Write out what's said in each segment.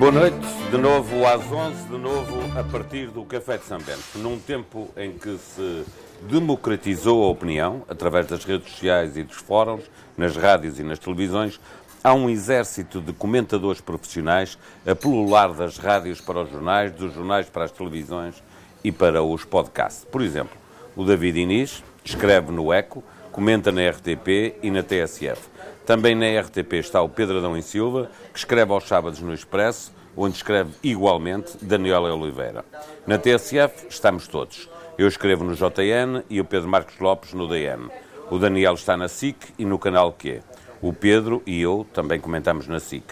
Boa noite, de novo às 11, de novo a partir do Café de São Bento. Num tempo em que se democratizou a opinião, através das redes sociais e dos fóruns, nas rádios e nas televisões, há um exército de comentadores profissionais a pulular das rádios para os jornais, dos jornais para as televisões e para os podcasts. Por exemplo, o David Inês escreve no Eco, comenta na RTP e na TSF. Também na RTP está o Pedro Adão e Silva, que escreve aos sábados no Expresso, onde escreve igualmente Daniela Oliveira. Na TSF estamos todos. Eu escrevo no JN e o Pedro Marcos Lopes no DN. O Daniel está na SIC e no canal Q. O Pedro e eu também comentamos na SIC.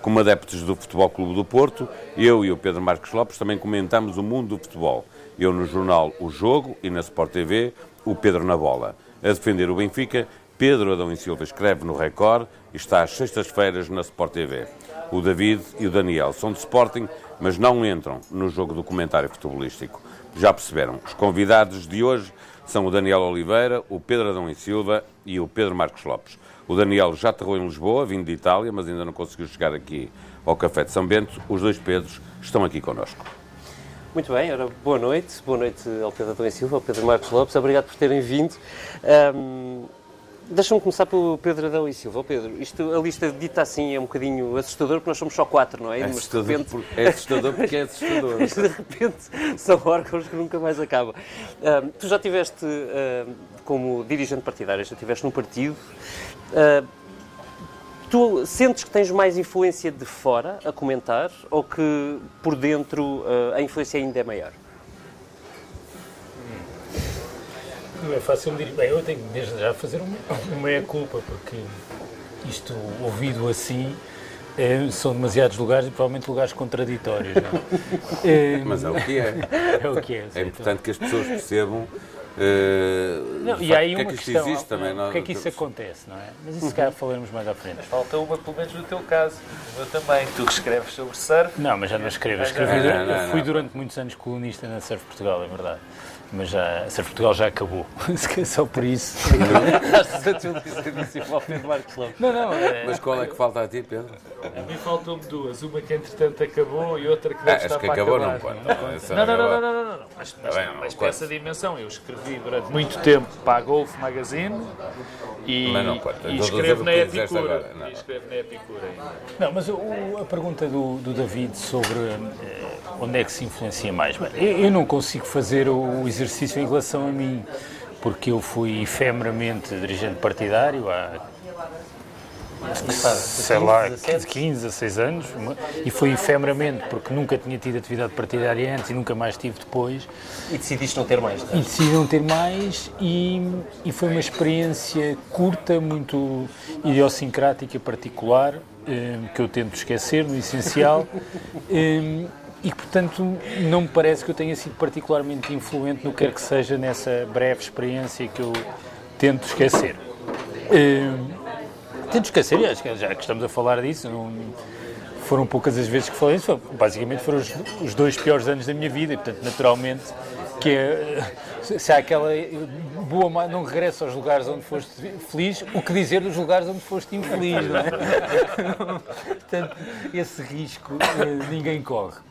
Como adeptos do Futebol Clube do Porto, eu e o Pedro Marcos Lopes também comentamos o mundo do futebol. Eu no jornal O Jogo e na Sport TV, o Pedro na bola. A defender o Benfica, Pedro Adão e Silva escreve no Record e está às sextas-feiras na Sport TV. O David e o Daniel são de Sporting, mas não entram no jogo do comentário futebolístico. Já perceberam, os convidados de hoje são o Daniel Oliveira, o Pedro Adão e Silva e o Pedro Marcos Lopes. O Daniel já aterrou em Lisboa, vindo de Itália, mas ainda não conseguiu chegar aqui ao Café de São Bento. Os dois Pedros estão aqui connosco. Muito bem, ora, boa noite. Boa noite ao Pedro Adão e Silva, ao Pedro Marcos Lopes. Obrigado por terem vindo. Um, Deixa-me começar pelo Pedro Adão e Silva. Pedro, isto, a lista dita assim é um bocadinho assustador, porque nós somos só quatro, não é? É assustador, repente... porque, é assustador porque é assustador. Mas de repente são órgãos que nunca mais acabam. Uh, tu já tiveste, uh, como dirigente partidário, já estiveste num partido. Uh, tu sentes que tens mais influência de fora a comentar ou que por dentro a influência ainda é maior? Não é fácil me dizer. Bem, eu tenho desde já fazer uma, uma meia-culpa, porque isto, ouvido assim, é, são demasiados lugares e provavelmente lugares contraditórios. É, Mas é o que é. É o que é. É importante que as pessoas percebam. Uh, não, e aí uma que é que questão, existe também, não, que é que isso acontece, não é? Mas isso se calhar falaremos mais à frente. Mas falta uma, pelo menos no teu caso, eu também. Tu que escreves sobre surf. Não, mas já não escrevo. Escrevi, não, não, não, fui durante muitos anos colunista na Surf Portugal, é verdade mas já, a Surf Portugal já acabou. Só por isso. não, não. É... Mas qual é que falta a ti, Pedro? A mim faltam-me duas. Uma que entretanto acabou e outra que deve ah, estar que para acabou, acabar. Não, pode. Não, não, não, não, não, não, não. Mas, mas, bem, mas para essa dimensão, eu escrevi durante muito tempo para a Golf Magazine e, mas não pode. e escrevo na Epicura. Não. E escrevo na Epicura. Não, mas o, a pergunta do, do David sobre eh, onde é que se influencia mais? Bem, eu, eu não consigo fazer o exercício em relação a mim, porque eu fui efemeramente dirigente partidário há sei lá, 15, 16 anos, e foi efemeramente, porque nunca tinha tido atividade partidária antes e nunca mais tive depois. E decidiste não ter mais, não é? E decidi não ter mais, e, e foi uma experiência curta, muito idiosincrática, particular, eh, que eu tento esquecer, no essencial. Eh, e, portanto, não me parece que eu tenha sido particularmente influente no que quer que seja nessa breve experiência que eu tento esquecer. Uh, tento esquecer, já que estamos a falar disso, não, foram poucas as vezes que falei isso, basicamente foram os, os, dois piores anos da minha vida, e, portanto, naturalmente, que é, se há aquela boa, não regressa aos lugares onde foste feliz, o que dizer dos lugares onde foste infeliz, não é? portanto, esse risco eh, ninguém corre.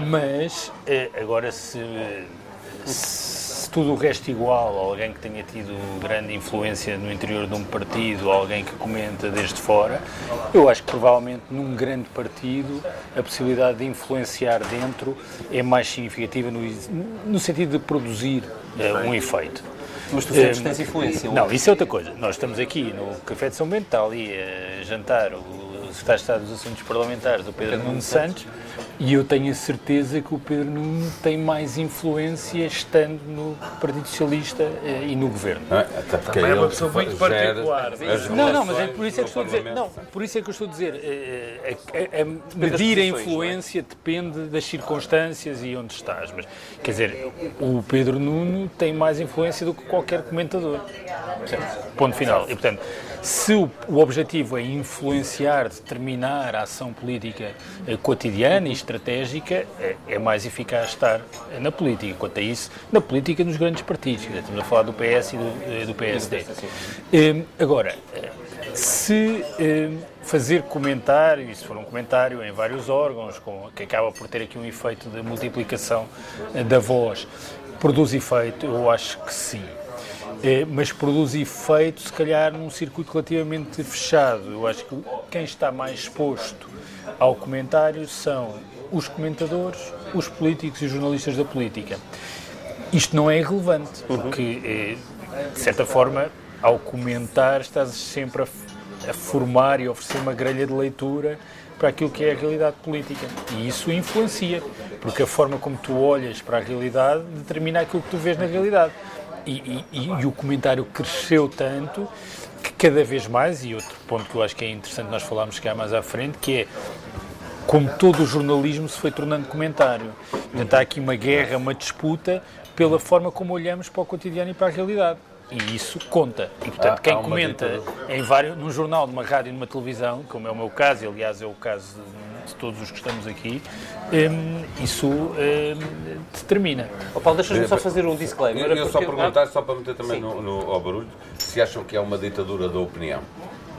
Mas, eh, agora, se, se tudo o resto igual, alguém que tenha tido grande influência no interior de um partido, alguém que comenta desde fora, eu acho que provavelmente num grande partido a possibilidade de influenciar dentro é mais significativa no, no sentido de produzir uh, um efeito. Mas tu sentes que tens influência? Não, isso é outra coisa. Nós estamos aqui no Café de São Bento, está ali a jantar o secretário de Estado dos Assuntos Parlamentares, o Pedro, Pedro Nuno Santos, e eu tenho a certeza que o Pedro Nuno tem mais influência estando no Partido Socialista eh, e no governo. Ah, até porque Também é uma pessoa muito particular. Não, não, mas é por isso é que estou a dizer. Não, por isso é que eu estou a dizer. É, é, é, medir a influência depende das circunstâncias e onde estás. Mas, quer dizer, o Pedro Nuno tem mais influência do que qualquer comentador. Ponto final. E, portanto, se o, o, objetivo é influenciar, determinar a ação política eh, cotidiana e estratégica, é, é, mais eficaz estar na política. Quanto a isso, na política nos grandes partidos. Estamos a falar do PS e do, eh, do PSD. Eh, agora, se fazer comentário, e se for um comentário em vários órgãos, com, que acaba por ter aqui um efeito de multiplicação eh, da voz, produz efeito? Eu acho que sim. É, mas produz efeito, se calhar, num circuito relativamente fechado. Eu acho que quem está mais exposto ao comentário são os comentadores, os políticos e os jornalistas da política. Isto não é irrelevante, porque, é, de certa forma, ao comentar, estás sempre a, a formar e oferecer uma grelha de leitura para aquilo que é a realidade política. E isso influencia, porque a forma como tu olhas para a realidade determina aquilo que tu vês na realidade. E, e, e, o comentário cresceu tanto que cada vez mais, e outro ponto que eu acho que é interessante nós falarmos cá mais à frente, que é como todo o jornalismo se foi tornando comentário. Portanto, há aqui uma guerra, uma disputa pela forma como olhamos para o cotidiano e para a realidade. E isso conta. E, portanto, quem comenta em vários, num jornal, numa rádio, numa televisão, como é o meu caso, e aliás é o caso de, de todos os que estamos aqui, um, isso um, determina. Oh, Paulo, deixa-me só fazer um disclaimer. Eu, eu só perguntar, só para meter também no, no, ao barulho, se acham que é uma ditadura da opinião.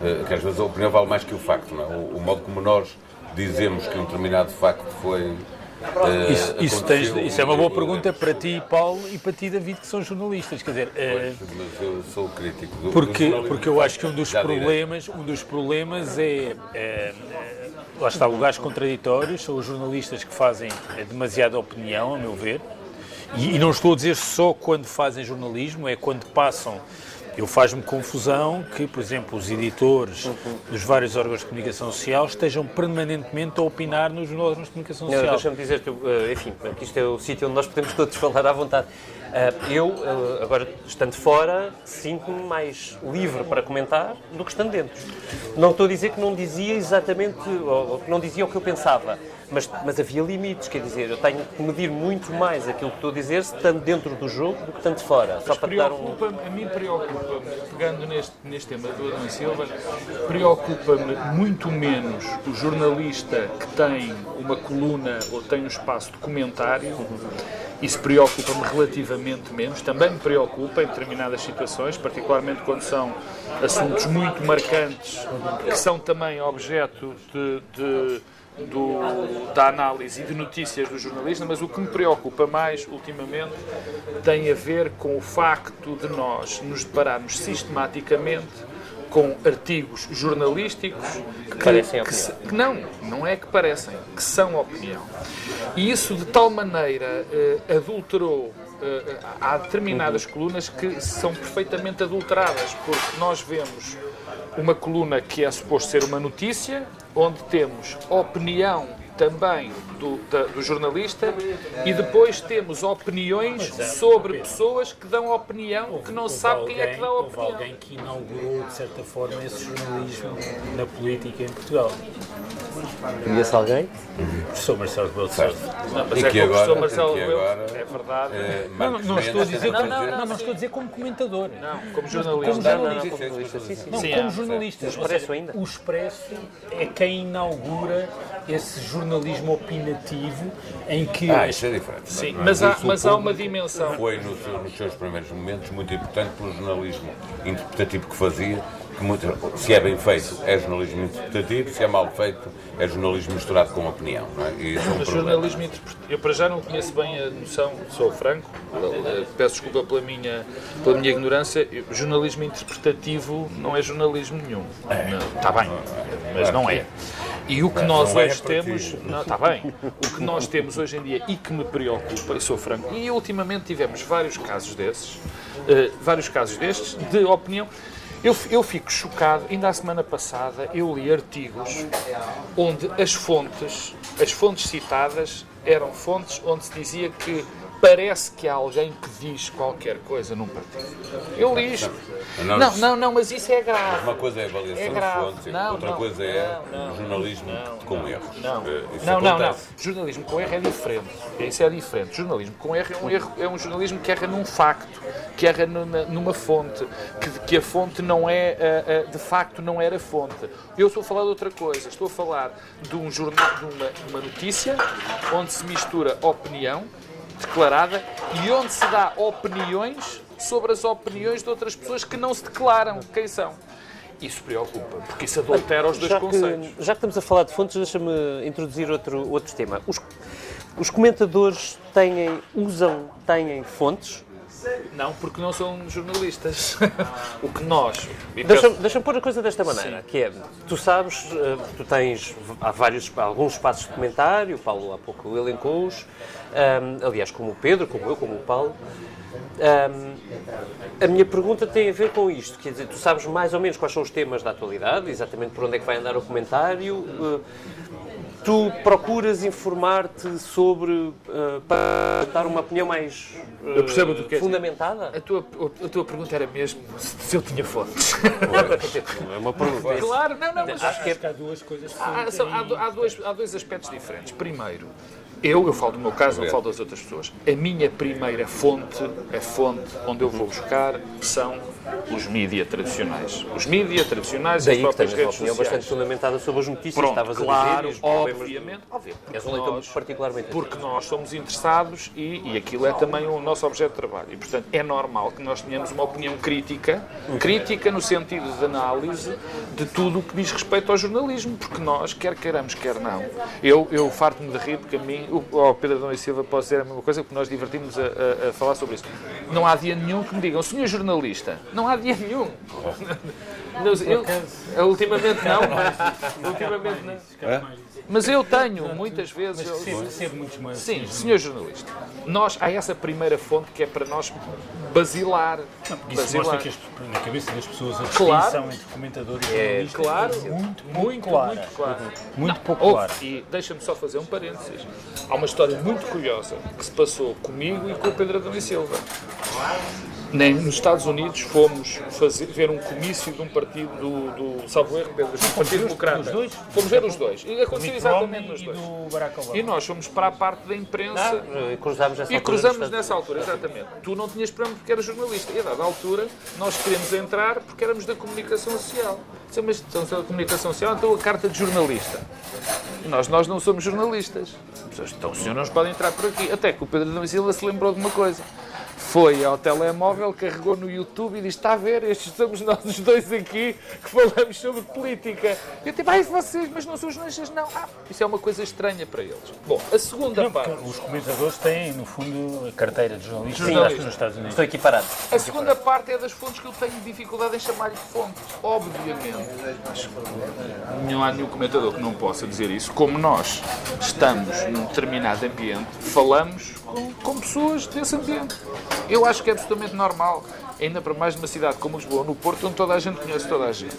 Uh, que às vezes a opinião vale mais que o facto, não é? o, o modo como nós dizemos que um determinado facto foi Uh, isso, isso, tens, isso, é uma boa pergunta para ti, Paulo, e para ti, David, que são jornalistas. Quer dizer, uh, mas eu sou crítico do, porque, do porque eu acho que um dos problemas, um dos problemas é, é, é lá está, lugares contraditórios, são os jornalistas que fazem demasiada opinião, a meu ver, e, e não estou a dizer só quando fazem jornalismo, é quando passam eu faz-me confusão que, por exemplo, os editores dos vários órgãos de comunicação social estejam permanentemente a opinar nos órgãos de comunicação social. Deixa-me dizer que, eh, enfim, que isto é o sítio onde nós podemos todos falar à vontade. Eh, eu, eh, agora estando fora, sinto-me mais livre para comentar do que estando dentro. Não estou a dizer que não dizia exatamente, ou que não dizia o que eu pensava, mas, mas havia limites, quer dizer, eu tenho que medir muito mais aquilo que estou a dizer estando dentro do jogo do que estando fora. Só para dar um... A mim preocupa-me, pegando neste, neste tema do Adão Silva, preocupa-me muito menos o jornalista que tem uma coluna ou tem um espaço de comentário. Isso preocupa-me relativamente menos. Também me preocupa em determinadas situações, particularmente quando são assuntos muito marcantes, que são também objeto de, de do, da análise e de notícias do jornalista, mas o que me preocupa mais ultimamente tem a ver com o facto de nós nos depararmos sistematicamente com artigos jornalísticos que, parecem que, opinião. Que, não, não é que parecem, que são opinião. E isso de tal maneira uh, adulterou Uh, há determinadas uhum. colunas que são perfeitamente adulteradas, porque nós vemos uma coluna que é suposto ser uma notícia, onde temos opinião também do, da, do jornalista e depois temos opiniões é, sobre pessoas que dão opinião houve, que não sabe quem é que dá opinião. Houve alguém que inaugurou, de certa forma, esse jornalismo na política em Portugal. Conhece alguém? O professor Marcelo Rebelo de Sousa. Mas é que, Rebelo, é verdade. É, não, estou a dizer, não, não, não, não, estou a dizer como comentador. Não, como jornalista. Como jornalista. Não, como jornalista. O Expresso ainda? O Expresso é quem inaugura esse jornalismo opinativo em que... Ah, isso é diferente. Sim, mas, há, mas há uma dimensão... Foi nos, nos seus primeiros momentos muito importante pelo jornalismo interpretativo que fazia muito, se é bem feito, é jornalismo interpretativo, se é mal feito, é jornalismo misturado com opinião. Não é? E é um jornalismo interpretativo. Eu, para já, não conheço bem a noção, sou franco, eh, peço desculpa pela minha, pela minha ignorância. Jornalismo interpretativo não é jornalismo nenhum. É. Está bem, mas não é. E o que nós é hoje temos. Não, está bem. O que nós temos hoje em dia e que me preocupa, e sou franco, e ultimamente tivemos vários casos desses, uh, vários casos destes, de opinião. Eu, eu fico chocado, ainda a semana passada eu li artigos onde as fontes, as fontes citadas eram fontes onde se dizia que parece que há alguém que diz qualquer coisa num partido. Eu li isto. Não, não, não, não mas isso é grave. Uma coisa é a avaliação é grave. de fontes, não, outra não, coisa é não, jornalismo com erros. Não, eh, não, não, não, Jornalismo com erro é diferente. Isso é diferente. Jornalismo com erro é um, erro, é um jornalismo que erra num facto, que erra numa, numa fonte, que, que a fonte não é, eh, eh, de facto, não era fonte. Eu estou a falar de outra coisa. Estou a falar de um jornal, de uma, uma notícia onde se mistura opinião declarada e onde se dá opiniões sobre as opiniões de outras pessoas que não se declaram quem são. Isso preocupa, porque isso adultera os dois já conceitos. Que, já que estamos a falar de fontes, deixa-me introduzir outro, outro tema. Os, os comentadores têm, usam, têm fontes? Não, porque não são jornalistas. o que nós. Deixa-me deixa pôr a coisa desta maneira, que é, tu sabes, eh, tu tens, há vários, alguns espaços de comentário, o Paulo há pouco elencou-os, ahm, aliás, como o Pedro, como eu, como o Paulo. Ahm, a minha pergunta tem a ver com isto, quer dizer, tu sabes mais ou menos quais são os temas da atualidade, exatamente por onde é que vai andar o comentário, eh, tu procuras informar-te sobre, eh, para dar uma opinião mais eh, Eu percebo o que fundamentada? A tua, a tua pergunta era mesmo se, se eu tinha fontes. É uma pergunta. claro, não, não, mas Acho que é que há duas coisas que há, são há, do- há dois, há dois aspectos diferentes. Primeiro, eu, eu falo do meu caso, não falo das outras pessoas. A minha primeira fonte, a fonte onde eu vou buscar, são os mídia tradicionais. Os mídia tradicionais e Daí as que próprias tens uma redes opinião sociais. bastante fundamentada sobre as notícias, Pronto, estavas claro, a dizer. e problemas- obviamente. És um leitor nós- particularmente Porque nós somos interessados e, e aquilo é também o nosso objeto de trabalho. E, portanto, é normal que nós tenhamos uma opinião crítica, crítica no sentido de análise de tudo o que diz respeito ao jornalismo, porque nós, quer queiramos, quer não, eu, eu farto-me de rir, porque a mim, o, o Pedro Adão e Silva pode dizer a mesma coisa, porque nós divertimos a, a- a falar sobre isso. Não há dia nenhum que me digam, senhor jornalista, não há dia nenhum. Não, eu, eu, ultimamente não. ultimamente não. Mas eu tenho, muitas vezes. eu- Recebo, recebo muitos mails. Sim, senhor jornalista. Nós, há essa primeira fonte que é para nós basilar. Isso mostra que as- na cabeça das pessoas a Claro. distinção entre comentador e jornalista claro. é muito, muito, Muito, clara. muito claro. Muito pouco Houve, clara. e deixa-me só fazer um parênteses. Há uma história muito curiosa que se passou comigo e com o Pedro Adão e Silva. Nem nos Estados Unidos fomos fazer, ver um comício de um partido do, do salvo erro, Pedro, do Partido Democrata. dos dois? Fomos ver os dois. E aconteceu exatamente nos e dois. do Barack Obama. E nós fomos para a parte da imprensa. Eh, Cruzámos essa E altura cruzamos nos nessa altura, exatamente. Tu não tinhas problema porque eras jornalista. E a dada altura, nós queríamos entrar porque éramos da comunicação social. Disse, mas então, se é da comunicação social, então a carta de jornalista. E nós, nós não somos jornalistas. Então o senhor não nos pode entrar por aqui. Até que o Pedro e Silva se lembrou de uma coisa. Foi ao telemóvel, carregou no YouTube e disse: Está a ver, estes somos nós os dois aqui que falamos sobre política. Eu tipo, ai, vocês, mas não são jornalistas, não. Ah, isso é uma coisa estranha para eles. Bom, a segunda Não, parte. os comentadores têm, no fundo, a carteira de jornalista Jornalista. nos Estados Unidos. Estou equiparado. A segunda parte é das fontes que eu tenho dificuldade em chamar-lhe de fontes. Obviamente, acho que não há nenhum comentador que não possa dizer isso. Como nós estamos num determinado ambiente, falamos com, com pessoas desse ambiente. Eu acho que é absolutamente normal. Ainda para mais numa cidade como Lisboa, no Porto, onde toda a gente conhece toda a gente.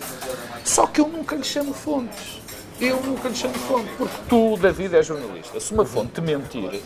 Só que eu nunca lhe chamo fontes. Eu nunca lhe chamo fonte, porque tu, David, és jornalista. Se uma fonte te mentir,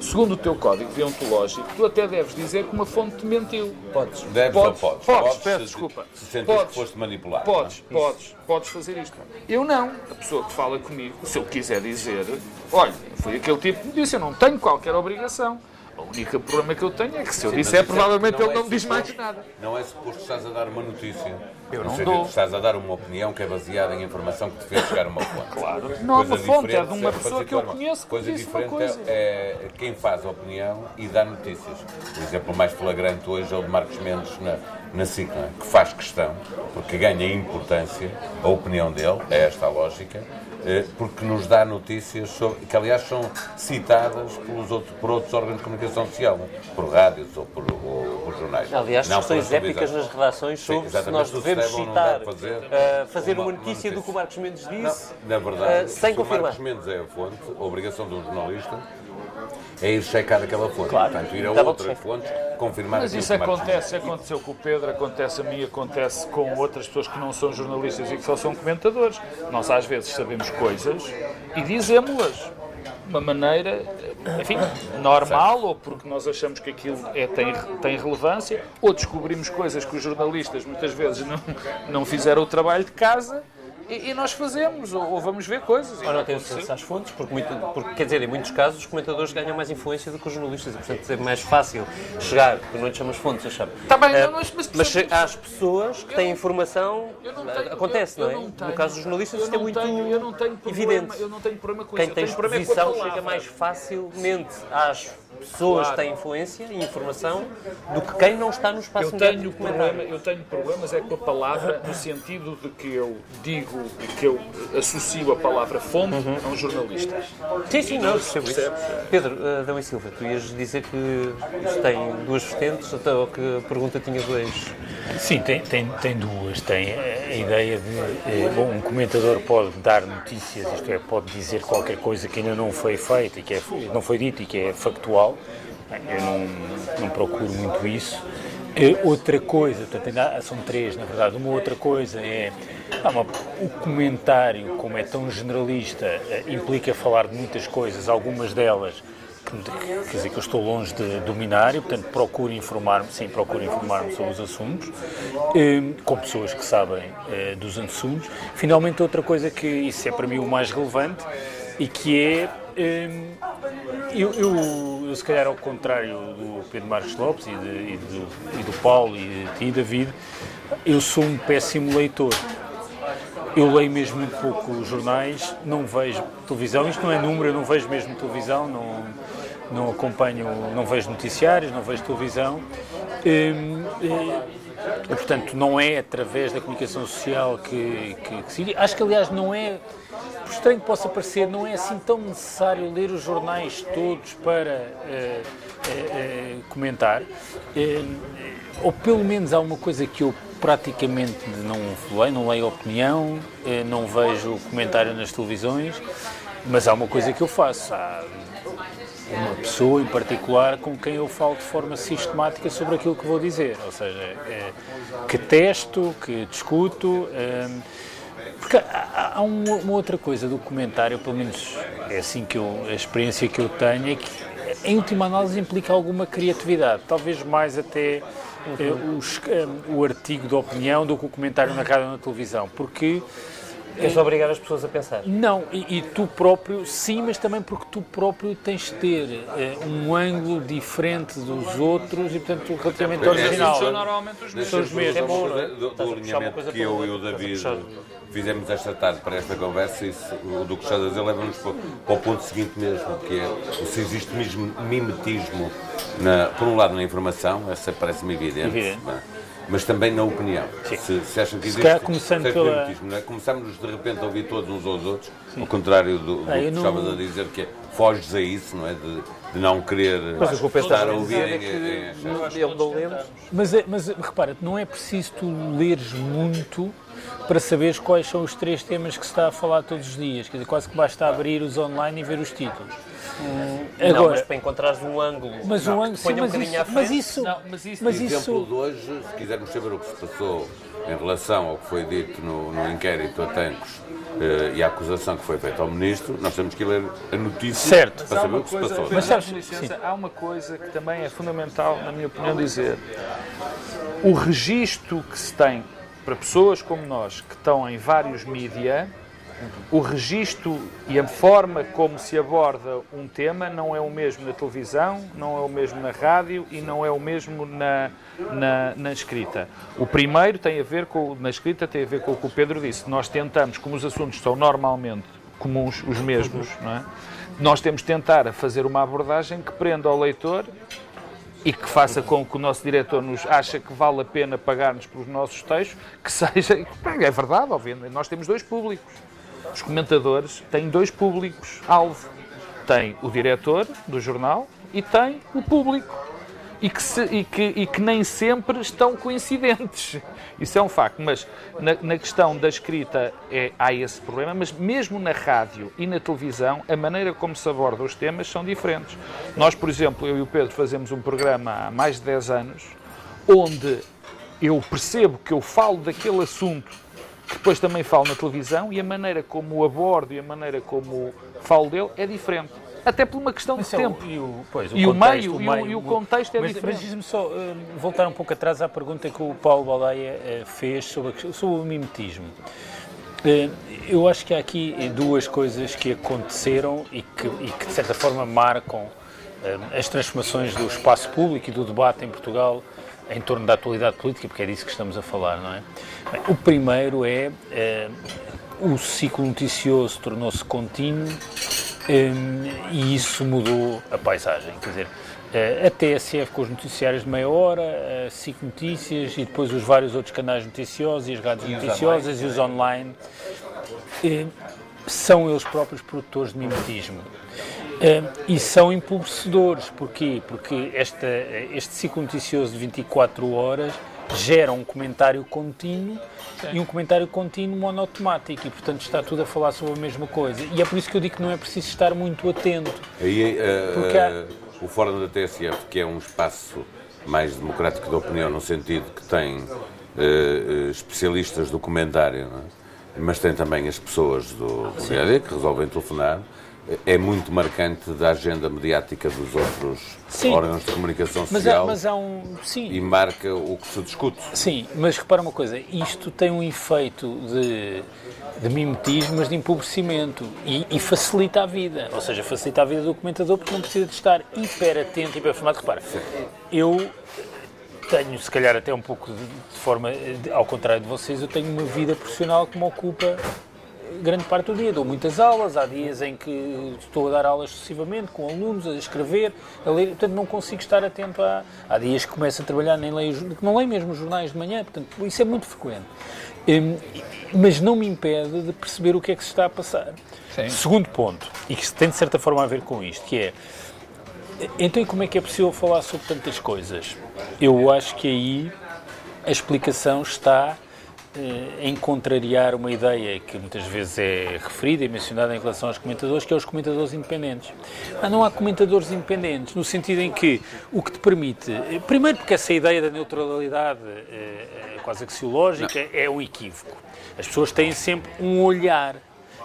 segundo o teu código deontológico, tu até deves dizer que uma fonte te mentiu. Podes. Deves Podes, ou podes? podes, peço se- desculpa. Se sentes Podes. que foste manipulado. Podes, podes, podes fazer isto. Eu não. A pessoa que fala comigo, se eu quiser dizer, olha, foi aquele tipo que me disse, eu não tenho qualquer obrigação. O único problema que eu tenho é que se eu Sim, disser, é- provavelmente não ele é não me diz mais nada. Não é suposto estás a dar uma notícia. Eu não sentido dou. Estás a dar uma opinião que é baseada em informação que te fez chegar a uma fonte. Claro. Não há uma fonte, é de uma é pessoa que eu conheço que Coisa diferente coisa. é é quem faz a opinião e dá notícias. O exemplo mais flagrante hoje é o de Marcos Mendes na, na SIC, não é? que faz questão, porque ganha importância, a opinião dele, é esta a lógica, porque nos dá notícias sobre, que aliás são citadas pelos outros, por outros órgãos de comunicação social, não é? por rádios ou por, ou por jornais. Aliás, Não discussões épicas nas redações Sim, sobre se exatamente. nós Se devemos não citar, fazer eh, fazer uma- uma notícia do que o Marcos Mendes disse, Na verdade, eh, sem se o confirmar. Marcos Mendes é a fonte, a obrigação do jornalista é ir checar aquela fonte. Claro. Portanto, ir a Double outras check. fontes, confirmar Mas isso acontece, aconteceu com o Pedro, acontece a mim, acontece com outras pessoas que não são jornalistas e que só são comentadores. Nós às vezes sabemos coisas e dizemos-las de uma maneira, enfim, normal, ou porque nós achamos que aquilo é, tem, tem relevância, ou descobrimos coisas que os jornalistas muitas vezes não, não fizeram o trabalho de casa e, e nós fazemos, ou, ou vamos ver coisas. Ou não tem aconteceu. acesso às fontes, porque, muito- porque, quer dizer, em muitos casos os comentadores ganham mais influência do que os jornalistas, e portanto é mais fácil chegar, porque não lhe chamamos fontes, achamos. Tá bem, não, mas- mas às pessoas que Eu têm informação, Eu não eh, tenho- acontece, eu- não eu é? não tenho- no caso dos jornalistas eu isto é muito tenho- eu não tenho problema, evidente. Eu não tenho problema com Quem isso. eu tem tenho a exposição chega mais facilmente às pessoas Claro. têm influência e informação do que quem não está no espaço Eu tenho, de comentário. problema, eu tenho problemas é com a palavra, no sentido de que eu digo, que eu associo a palavra fonte a um jornalista. Sim, sim, não, percebo isso. Pedro, uh, Adão e Silva, tu ias dizer que isto tem duas vertentes, até ou que a pergunta tinha dois. Sim, tem, tem, tem duas. Tem a ideia de, eh, bom, um comentador pode dar notícias, isto é, pode dizer qualquer coisa que ainda não foi feita e que é, não foi dito e que é factual. Eu não, não procuro muito isso. Outra coisa, são três na verdade, uma outra coisa é uma- o comentário, como é tão generalista, eh, implica falar de muitas coisas, algumas delas que, quer dizer, que eu estou longe de dominar e, portanto, procuro informar-me, sim, procuro informar-me sobre os assuntos, eh, com pessoas que sabem eh, dos assuntos. Finalmente, outra coisa que isso é para mim o mais relevante e que é, eu, eu, se calhar ao contrário do Pedro Marcos Lopes e, de- e do, e do Paulo e de ti, David, eu sou um péssimo leitor. Eu leio mesmo muito pouco jornais, não vejo televisão, isto não é número, eu não vejo mesmo televisão, não, não acompanho, não vejo noticiários, não vejo televisão. Hum, e, portanto, não é através da comunicação social que, que, que se iria. Acho que, aliás, não é, por estranho que possa parecer, não é assim tão necessário ler os jornais todos para eh, eh, comentar. Ou pelo menos há uma coisa que eu praticamente não leio, não leio opinião, não vejo comentário nas televisões, mas há uma coisa que eu faço. Há uma pessoa em particular com quem eu falo de forma sistemática sobre aquilo que vou dizer, ou seja, eh, que testo, que discuto. eh, porque há, uma, uma outra coisa do comentário, pelo menos é assim que eu, a experiência que eu tenho, é que em última análise implica alguma criatividade, talvez mais até eh, os, eh, o artigo de opinião do que o comentário na rádio na televisão, porque Queres obrigar as pessoas a pensar. não, e, e tu próprio, sim, mas também porque tu próprio tens de ter eh, um ângulo diferente dos outros e, portanto, relativamente ao É, original. São normalmente os mesmos. Mesmos. É bom, é? do, do alinhamento que eu e o. David fizemos esta tarde para esta conversa, isso, o do que estás a dizer leva-nos para, para o ponto seguinte mesmo, que é se existe mesmo mimetismo, na, por um lado na informação, essa parece-me evidente, Evidente. é? Mas também na opinião. Se, se acham que existe, calhar começando certo pela- mimetismo, é? Começamos de repente a ouvir todos uns aos outros, ao contrário do, do Ah, que não- estavas a dizer, que é foges a isso, não é? De, de não querer Mas Pedro estar está a ouvir é em- não lemos. Mas, é- mas repara, não é preciso tu leres muito para saberes quais são os três temas que se está a falar todos os dias. Quer dizer, quase que basta abrir os online e ver os títulos. Não, mas Agora, para encontrares um ângulo mas não, um que ângulo, sim, ponha um mas bocadinho isso, à frente. mas isso, Não, mas isso- mas exemplo isso, de hoje, se quisermos saber o que se passou em relação ao que foi dito no, no inquérito a Tancos eh, e a acusação que foi feita ao Ministro, nós temos que ler a notícia Certo. para saber o que se passou. Mas sabes- licença, há uma coisa que também é fundamental, na minha opinião, dizer. O registro que se tem para pessoas como nós, que estão em vários mídia, o registro e a forma como se aborda um tema não é o mesmo na televisão, não é o mesmo na rádio e não é o mesmo na, na, na escrita. O primeiro tem a ver com, na escrita tem a ver com o que o Pedro disse. Nós tentamos, como os assuntos são normalmente comuns, os mesmos, é? nós temos de tentar fazer uma abordagem que prenda ao leitor e que faça com que o nosso diretor nos acha que vale a pena pagar-nos pelos nossos textos, que seja. É verdade, obviamente. Nós temos dois públicos. Os comentadores têm dois públicos alvo. Tem o diretor do jornal e tem o público. E que, se- e que- e que nem sempre estão coincidentes. Isso é um facto. Mas na, na questão da escrita é, há esse problema, mas mesmo na rádio e na televisão, a maneira como se aborda os temas são diferentes. Nós, por exemplo, eu e o Pedro fazemos um programa há mais de 10 anos, onde eu percebo que eu falo daquele assunto depois também falo na televisão e a maneira como o abordo e a maneira como falo dele é diferente. Até por uma questão de Isso é o- tempo. E o, pois, E o contexto, meio, e o- e o contexto é mas, diferente. Mas diz-me só, eh, voltar um pouco atrás à pergunta que o Paulo Baldaia eh, fez sobre, a sobre o mimetismo. Eh, Eu acho que há aqui eh, duas coisas que aconteceram e que, e que de certa forma marcam eh, as transformações do espaço público e do debate em Portugal em torno da atualidade política, porque é disso que estamos a falar, não é? Bem, o primeiro é eh, o ciclo noticioso tornou-se contínuo Hum, e isso mudou a paisagem. Quer dizer, a TSF com os noticiários de meia hora, a SIC Notícias e depois os vários outros canais noticiosos e as rádios e noticiosas e os online, são eles próprios produtores de mimetismo. E são empobrecedores. Porquê? Porque esta, este ciclo noticioso de 24 horas gera um comentário contínuo e um comentário contínuo monotemático e, portanto, está tudo a falar sobre a mesma coisa. E é por isso que eu digo que não é preciso estar muito atento. Aí, uh, há... o Fórum da TSF, que é um espaço mais democrático da opinião, no sentido que tem uh, especialistas do comentário, é? mas tem também as pessoas do, do dia a dia que resolvem telefonar é muito marcante da agenda mediática dos outros sim. órgãos de comunicação social mas há, mas há um, sim. e marca o que se discute. Sim, mas repara uma coisa, isto tem um efeito de, de mimetismo, mas de empobrecimento e, e, facilita a vida, ou seja, facilita a vida do comentador porque não precisa de estar hiper atento, hiper formado. Repara, sim. eu tenho, se calhar até um pouco de, de forma, de, ao contrário de vocês, eu tenho uma vida profissional que me ocupa grande parte do dia. Dou muitas aulas, há dias em que estou a dar aulas sucessivamente, com alunos, a escrever, a ler, portanto não consigo estar atento a... Há dias que começo a trabalhar, nem leio, não leio mesmo os jornais de manhã, portanto isso é muito frequente. Hum, mas não me impede de perceber o que é que se está a passar. Sim. Segundo ponto, e que tem de certa forma a ver com isto, que é, então como é que é possível falar sobre tantas coisas? Eu acho que aí a explicação está em contrariar uma ideia que muitas vezes é referida e mencionada em relação aos comentadores, que é os comentadores independentes. Mas não há comentadores independentes, no sentido em que o que te permite, eh, primeiro porque essa ideia da neutralidade é, quase axiológica não. é um equívoco. As pessoas têm sempre um olhar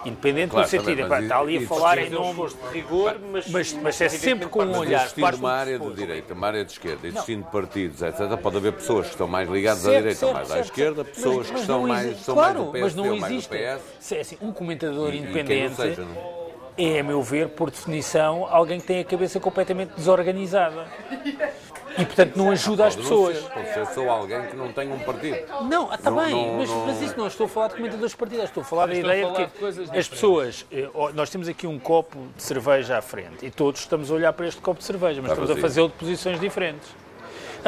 Independente claro, do sentido, também, está ali a falar em nome de rigor, mas, mas, mas é sempre com um olhar. Existindo uma área de direita, uma área de esquerda, existindo não. partidos, etc., pode haver pessoas que estão mais ligadas certo, à direita certo, mais certo, à esquerda, pessoas mas, que estão mais, são claro, mais do PSD mas não existe, PS. É assim, um comentador e, independente... E seja, é, a meu ver, por definição, alguém que tem a cabeça completamente desorganizada. E, portanto, não ajuda as pessoas. Pode ser só alguém que não tem um partido. Não, está bem, não, mas, não... mas isso não estou a falar de comentadores partidários, estou a falar da ideia de que as pessoas. Eh, nós temos aqui um copo de cerveja à frente e todos estamos a olhar para este copo de cerveja, mas estamos a fazê-lo de posições diferentes.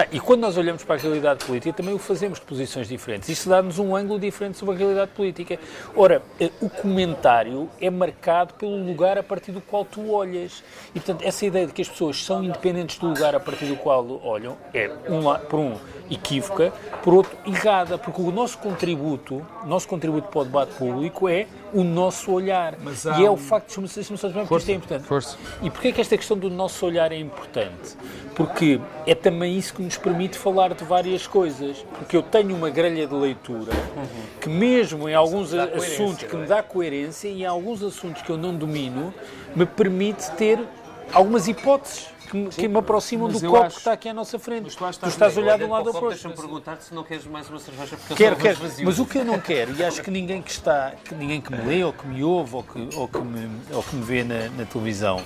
Ah, e quando nós olhamos para a realidade política, também o fazemos de posições diferentes. Isso dá-nos um ângulo diferente sobre a realidade política. Ora, eh, o comentário é marcado pelo lugar a partir do qual tu olhas. E, portanto, essa ideia de que as pessoas são independentes do lugar a partir do qual olham é, por um, equívoca, por outro, errada, porque o nosso contributo, nosso contributo para o debate público é o nosso olhar. e é o facto de deixa-me só dizer isto é importante. Força. E porquê é que esta questão do nosso olhar é importante? Porque é também isso que nos permite falar de várias coisas. Porque eu tenho uma grelha de leitura que, mesmo em alguns assuntos que me dá coerência e em alguns assuntos que eu não domino, me permite ter algumas hipóteses que, que, me aproximam do copo acho, que está aqui à nossa frente. Tu, tu estás a olhar de um lado ao outro. Deixa-me perguntar-te se não queres mais uma cerveja porque quero, quero, Mas o que eu não quero, e acho que ninguém que está, que ninguém que me lê, ou que me ouve, ou que, ou que, me, ou que me vê na, na televisão,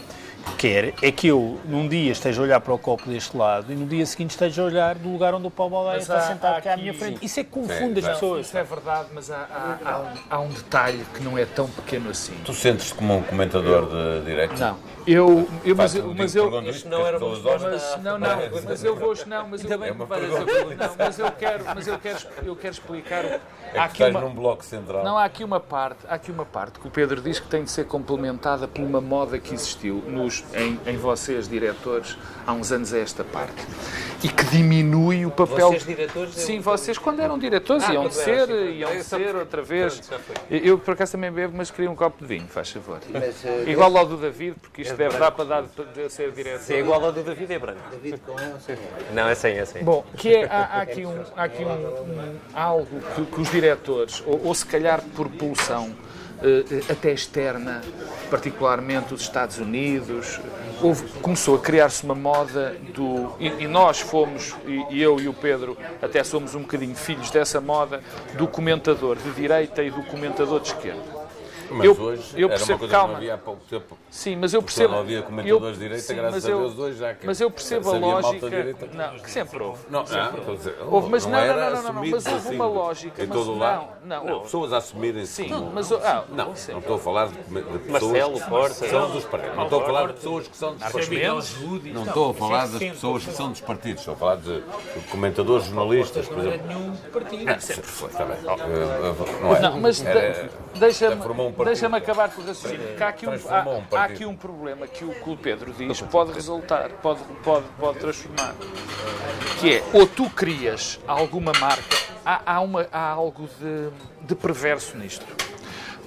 quer é que eu, num dia, esteja a olhar para o copo deste lado e no dia seguinte esteja a olhar do lugar onde o Paulo Baldaia está sentado aqui à minha frente. Isso é que confunde as pessoas. Isso é verdade, mas há, há, há, um, há, um, detalhe que não é tão pequeno assim. Tu sentes-te como um comentador de direito? Não. Eu, eu mas, eu, mas eu, não era mas, não, não, mas eu vou, não, mas eu, é não, mas eu quero, mas eu quero, eu quero explicar. É há aqui uma, num bloco central. Não há aqui uma parte, há aqui uma parte que o Pedro diz que tem de ser complementada por uma moda que existiu nos, em, em vocês diretores há uns anos a esta parte e que diminui o papel. Vocês diretores? Sim, vocês quando eram diretores ah, iam de ser, iam de ser outra vez. Eu por acaso também bebo, mas queria um copo de vinho, faz favor. Mas, uh, Igual ao do David, porque isto isto deve dar para dar de ser diretor. Se é igual ao do David, é branco. David com E ou sem Não, é sem, é sem. Bom, que é, há, há aqui, um, há aqui um, um algo que, que, os diretores, ou, ou se calhar por pulsão, até externa, particularmente os Estados Unidos, houve, começou a criar-se uma moda do. E, e nós fomos, e, e, eu e o Pedro até somos um bocadinho filhos dessa moda, do comentador de direita e do comentador de esquerda. Mas eu, hoje eu era percebo, uma coisa calma. que não havia há pouco tempo. Sim, mas eu percebo. não havia comentadores de eu- direita, sim, graças mas a eu- Deus hoje já que Mas eu percebo a lógica. direita. Não, que sempre houve. Não, não, a dizer, Houve, mas não, era não, não, não, não, mas houve assim uma lógica, Em mas todo o não, lado. não, houve. pessoas a assumirem-se Sim, como... mas ah, Não, não estou a falar de, de pessoas Marcelo, que Porta. são dos partidos. Não estou a falar de pessoas que são dos partidos. Não estou a falar das pessoas que são dos partidos. Estou a falar de comentadores, jornalistas, por exemplo. Nenhum partido. Ah, sempre foi, está bem. Eh, eh, Não é? Não, mas Era- de- deixa-me acabar com o raciocínio. Há aqui, um, há, há aqui um problema que o, que o Pedro diz pode resultar, pode, pode, pode transformar. Que é, ou tu crias alguma marca, há, há, uma, há algo de, de perverso nisto.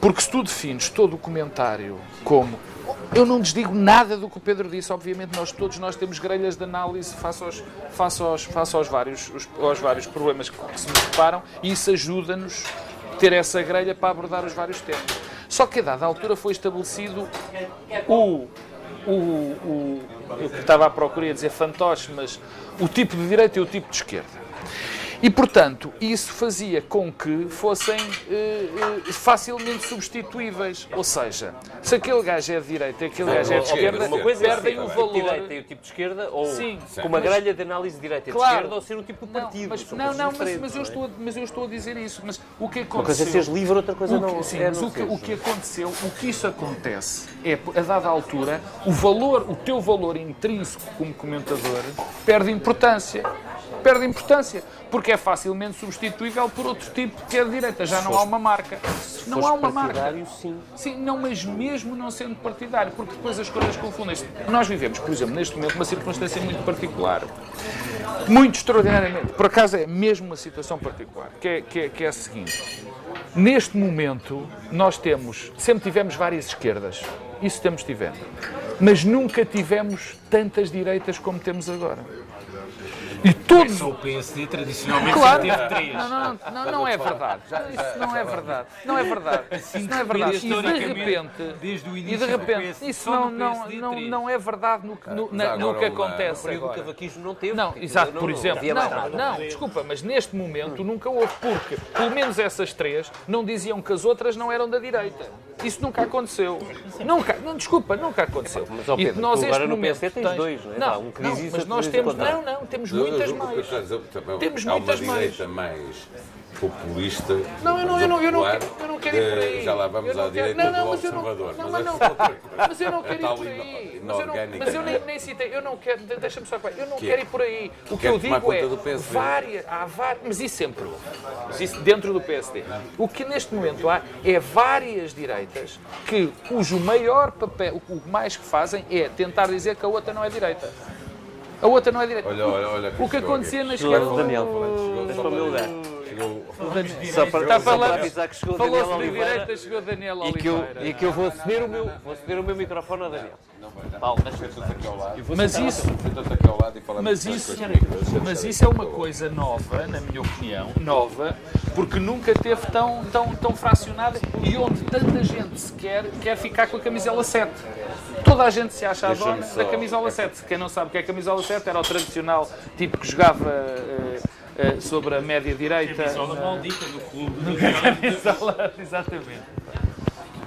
Porque se tu defines todo o comentário como. Eu não desdigo nada do que o Pedro disse, obviamente nós todos nós temos grelhas de análise face aos, face aos, face aos, vários, os- aos vários problemas que, que se nos deparam e isso ajuda-nos a ter essa grelha para abordar os vários temas. Só que a dada altura foi estabelecido o, o, o eu estava à procura de dizer fantoche, mas o tipo de direita e o tipo de esquerda. E, portanto, isso fazia com que fossem eh, eh, facilmente substituíveis. Ou seja, se aquele gajo é de direita e aquele gajo é de esquerda, uma coisa é perdem o valor. direita e o tipo de esquerda, ou Sim, com uma grelha de análise de direita e de esquerda, ou ser o tipo de Não, partido. mas, não, não mas, mas eu é? estou, a- mas eu estou a dizer isso. Mas o que Uma coisa é aconteceu... seres livre, outra coisa não sim, é. mas o que, o que aconteceu, o que isso acontece é, a dada altura, o valor, o teu valor intrínseco como comentador perde importância. Perde importância, porque é facilmente substituível por outro tipo que é de direita. Já não há uma marca. Não Foste há uma marca. sim. Sim, não, mas mesmo não sendo partidário, porque depois as coisas confundem-se. Nós vivemos, por exemplo, neste momento, uma circunstância muito particular. Muito extraordinariamente. Por acaso é mesmo uma situação particular, que é, que é, que é a seguinte. Neste momento, nós temos, sempre tivemos várias esquerdas. Isso temos tivemos. Mas nunca tivemos tantas direitas como temos agora. E Só o PSD tradicionalmente Claro. teve três. não, não, não, não é verdade. Isso não é verdade. Não é verdade. Isso não é verdade. E de repente, desde o e início de do repente, PSD, isso não, não, não, não é verdade no, que- no, na- no que acontece O cavaquismo não teve. Não, exato, por exemplo. Não, não, desculpa, mas neste momento nunca houve, porque pelo menos essas três não diziam que as outras não eram da direita. Isso nunca aconteceu. Nunca, não, desculpa, nunca aconteceu. Mas, ó E Pedro, nós tu este agora no momento PSD tens dois, não é? Não, um mas nós temos, não, não, temos eu- muitas eu- mais. eu- eu- também Temos há uma muitas mais. direita mais populista. Não, eu não, eu não, eu não, quero, eu não quero ir por aí. Já lá vamos à direita não, não, do mas eu não- observador. não, mas é não-. Mas eu não É quero ir por aí. Mas eu, não, mas eu nem, nem citei, eu não quero, de- deixa-me só eu não Que é? quero ir por aí. O que eu digo é, várias, há várias, mas isso sempre houve. Mas isso dentro do PSD. O que neste momento há é várias direitas que, cujo maior papel, o mais que fazem é tentar dizer que a outra não é direita. A outra não é direita. Olha, olha, olha. O que acontecia na esquerda... Daniel. Chegou Tens só para o meu lugar. Chegou- Só para, Está a só para avisar que chegou Daniel Falou-se de Oliveira. direita, chegou Daniel E que, eu, Oliveira. e que eu vou ceder o meu, vou ceder o meu microfone ao Daniel. Paulo, deixa Senta-te aqui ao lado. Mas isso, Senta-te aqui ao lado e falamos Mas isso, coisas. mas isso é uma coisa nova, na minha opinião, nova, porque nunca teve tão, tão, tão fracionada e onde tanta gente se quer, quer ficar com a camisola 7. Toda a gente se acha a Deixa-me dona só- da camisola 7. Quem não sabe o que é camisola 7 era o tradicional tipo que jogava eh, eh, sobre a média direita. Camisola maldita do clube. Camisola, exatamente.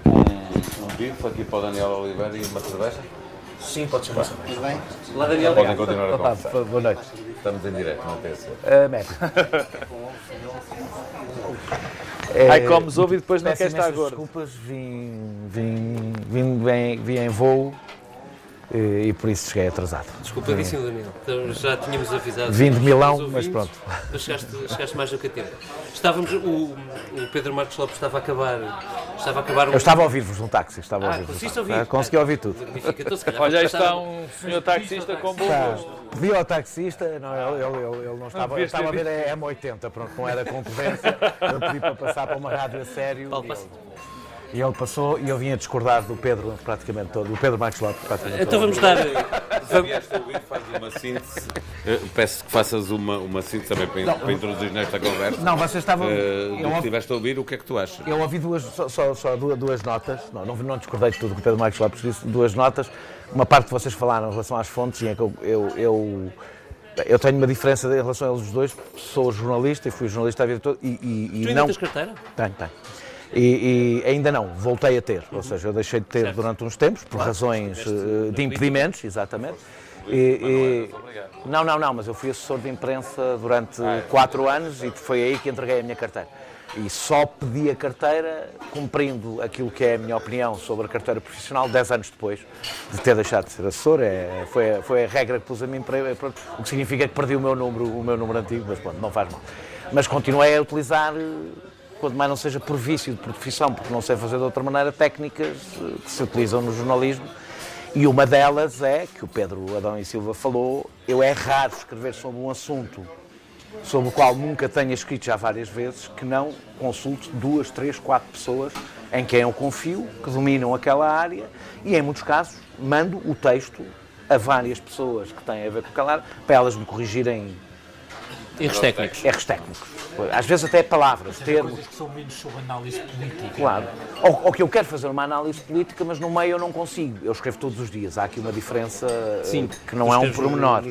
Um, um bife aqui para o Daniel Oliveira e uma cerveja. Sim, pode chamar. lá Daniel. Podem continuar a conversar. boa noite. Estamos em direto, não pensa. Uh, médio. Ai, comes ovo e depois não Peço quer estar gordo. desculpas, vim, vim, vim, vim, vim em voo eh, e por isso cheguei atrasado. Desculpadíssimo, Daniel. Então, já tínhamos avisado. Vim de Milão, os mas ouvintes, pronto. Mas chegaste, chegaste mais do que a tempo. Estávamos, o, o Pedro Marcos Lopes estava a acabar. Estava a acabar um. Eu estava a ouvir-vos num táxi, estava a Ah, ouvir-vos. conseguiste ouvir? Ah, consegui ouvir tudo. Então, Olha, aí está um senhor taxista com bom gosto. pedi ao taxista, não, ele, ele, ele, ele não estava, ter estava a ver a M80, pronto, não era concorrência. Eu pedi para passar para uma rádio a sério Paulo, e ele, passou e eu vinha discordar do Pedro praticamente todo, do Pedro Marcos Lopes praticamente Então todo. vamos dar. Se vieste a ouvir, faz uma síntese. Eh, Peço que faças uma, uma síntese também para, para introduzir nesta conversa. Não, vocês estavam... Do eu ouvi- estiveste a ouvir, o que é que tu achas? Eu ouvi duas, só, só, só duas, duas notas, não, não, não discordei de tudo que o Pedro Marcos Lopes disse, duas notas. Uma parte que vocês falaram em relação às fontes, e é que eu, eu, eu, eu tenho uma diferença em relação a eles os dois, sou jornalista e fui jornalista a vida toda, e, e, e Tu ainda não... tens carteira? Tenho, tenho. E, e ainda não, voltei a ter, ou seja, eu deixei de ter durante uns tempos, por razões eh, de impedimentos, exatamente. E, e- não, não, não, mas eu fui assessor de imprensa durante quatro anos e foi aí que entreguei a minha carteira. E só pedi a carteira cumprindo aquilo que é a minha opinião sobre a carteira profissional 10 anos depois de ter deixado de ser assessor. É, foi, a- foi a regra que pus a mim, o que significa que perdi o meu número, o meu número antigo, mas pronto, não faz mal. Mas continuei a utilizar, quanto mais não seja por vício de profissão, porque não sei fazer de outra maneira, técnicas eh, que se utilizam no jornalismo. E uma delas é, que o Pedro Adão e Silva falou, eu é raro escrever sobre um assunto sobre o qual nunca tenha escrito já várias vezes, que não consulte duas, três, quatro pessoas em quem eu confio, que dominam aquela área, e em muitos casos mando o texto a várias pessoas que têm a ver com aquela área, para elas me corrigirem Erros técnicos. erros técnicos. Às vezes até palavras, termos. Coisas que são menos sobre análise política. Claro. Ou, ou que eu quero fazer uma análise política, mas no meio eu não consigo. Eu escrevo todos os dias. Há aqui uma diferença eh, Sim. que não é um pormenor.